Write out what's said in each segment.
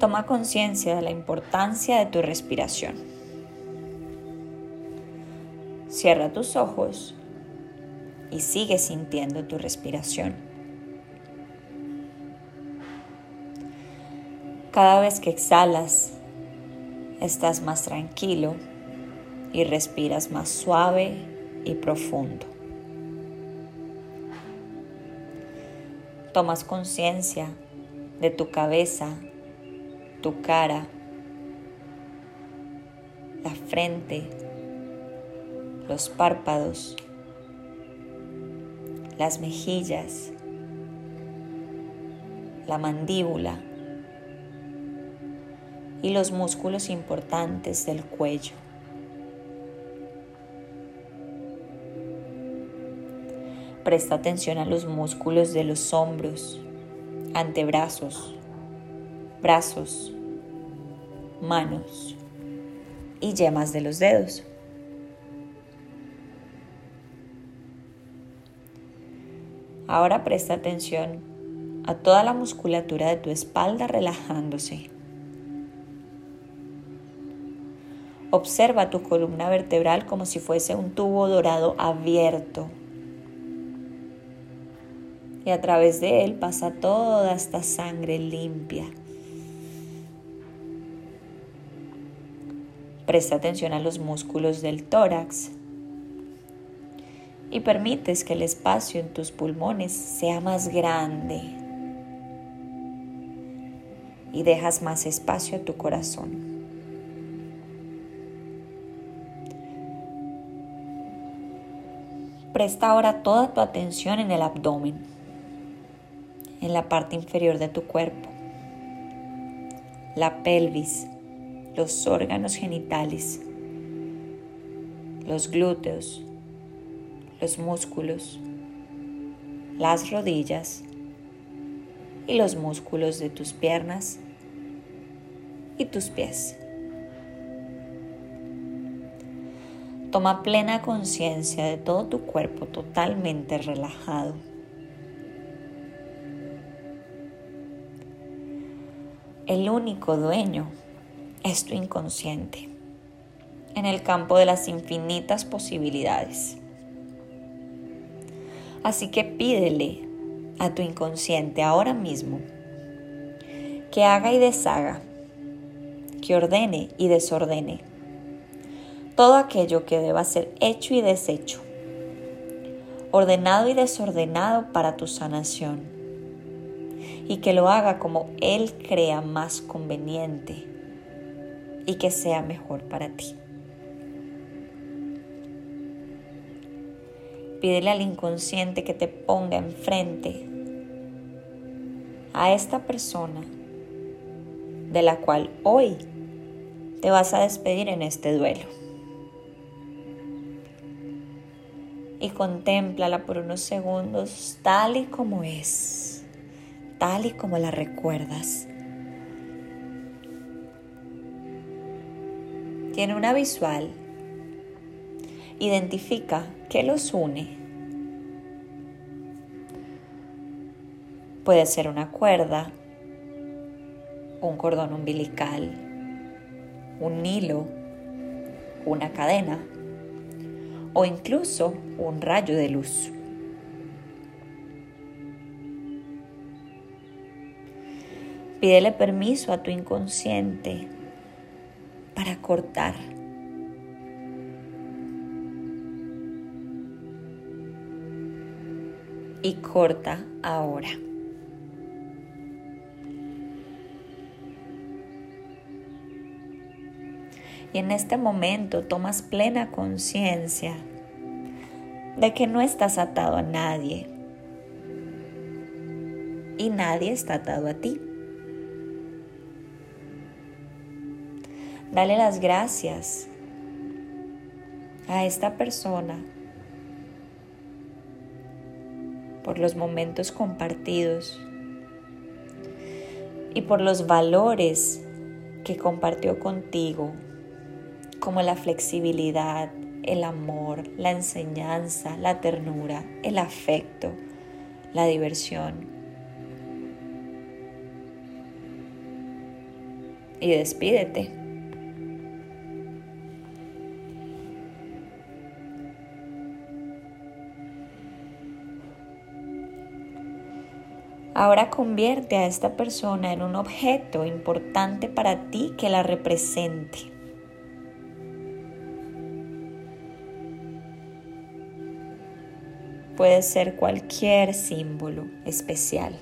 Toma conciencia de la importancia de tu respiración. Cierra tus ojos y sigue sintiendo tu respiración. Cada vez que exhalas, estás más tranquilo y respiras más suave y profundo. Tomas conciencia de tu cabeza, tu cara, la frente, los párpados, las mejillas, la mandíbula y los músculos importantes del cuello. Presta atención a los músculos de los hombros, antebrazos, brazos, manos y yemas de los dedos. Ahora presta atención a toda la musculatura de tu espalda relajándose. Observa tu columna vertebral como si fuese un tubo dorado abierto y a través de él pasa toda esta sangre limpia. Presta atención a los músculos del tórax y permites que el espacio en tus pulmones sea más grande y dejas más espacio a tu corazón. Presta ahora toda tu atención en el abdomen en la parte inferior de tu cuerpo, la pelvis, los órganos genitales, los glúteos, los músculos, las rodillas y los músculos de tus piernas y tus pies. Toma plena conciencia de todo tu cuerpo totalmente relajado. el único dueño es tu inconsciente en el campo de las infinitas posibilidades. Así que pídele a tu inconsciente ahora mismo que haga y deshaga, que ordene y desordene todo aquello que deba ser hecho y deshecho, ordenado y desordenado para tu sanación y que lo haga como Él crea más conveniente y que sea mejor para ti. Pídele al inconsciente que te ponga enfrente a esta persona de la cual hoy te vas a despedir en este duelo. Y contémplala por unos segundos tal y como es tal y como la recuerdas. Tiene una visual. Identifica qué los une. Puede ser una cuerda, un cordón umbilical, un hilo, una cadena o incluso un rayo de luz. Pídele permiso a tu inconsciente cortar. Y corta ahora. Y en este momento tomas plena conciencia de que no estás atado a nadie y nadie está atado a ti. Dale las gracias a esta persona por los momentos compartidos y por los valores que compartió contigo, como la flexibilidad, el amor, la enseñanza, la ternura, el afecto, la diversión. y despídete. Ahora convierte a esta persona en un objeto importante para ti que la represente. Puede ser cualquier símbolo especial.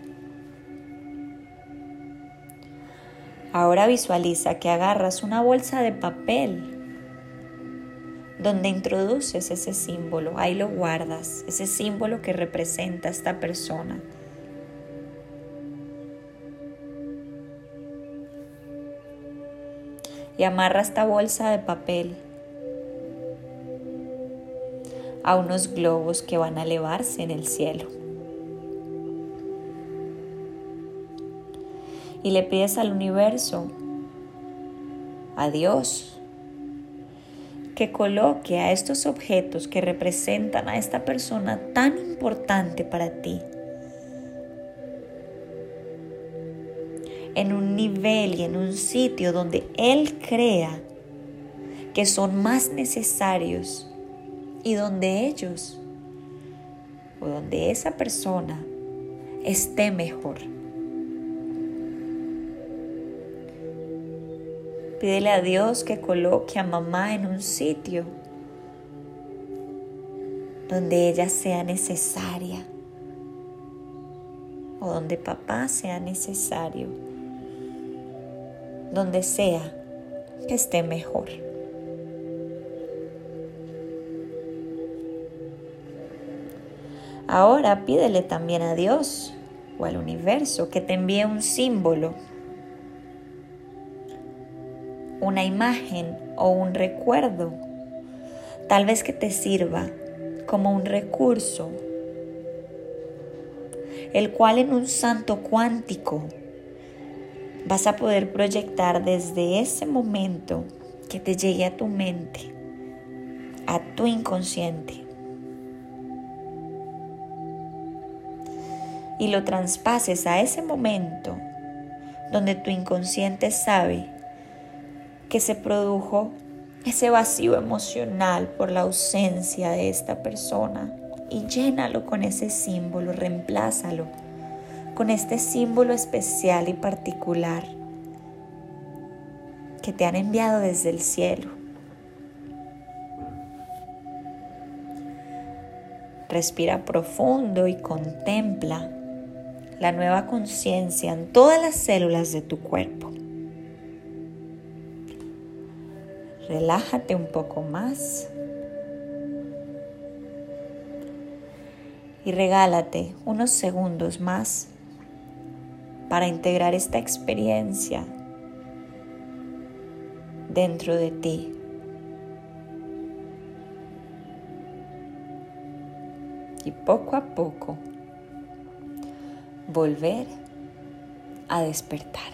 Ahora visualiza que agarras una bolsa de papel donde introduces ese símbolo, ahí lo guardas, ese símbolo que representa a esta persona. Y amarra esta bolsa de papel a unos globos que van a elevarse en el cielo. Y le pides al universo, a Dios, que coloque a estos objetos que representan a esta persona tan importante para ti en un nivel y en un sitio donde Él crea que son más necesarios y donde ellos o donde esa persona esté mejor. Pídele a Dios que coloque a mamá en un sitio donde ella sea necesaria o donde papá sea necesario donde sea que esté mejor. Ahora pídele también a Dios o al universo que te envíe un símbolo, una imagen o un recuerdo, tal vez que te sirva como un recurso, el cual en un santo cuántico vas a poder proyectar desde ese momento que te llegue a tu mente, a tu inconsciente. Y lo traspases a ese momento donde tu inconsciente sabe que se produjo ese vacío emocional por la ausencia de esta persona y llénalo con ese símbolo, reemplázalo con este símbolo especial y particular que te han enviado desde el cielo. Respira profundo y contempla la nueva conciencia en todas las células de tu cuerpo. Relájate un poco más y regálate unos segundos más para integrar esta experiencia dentro de ti. Y poco a poco volver a despertar.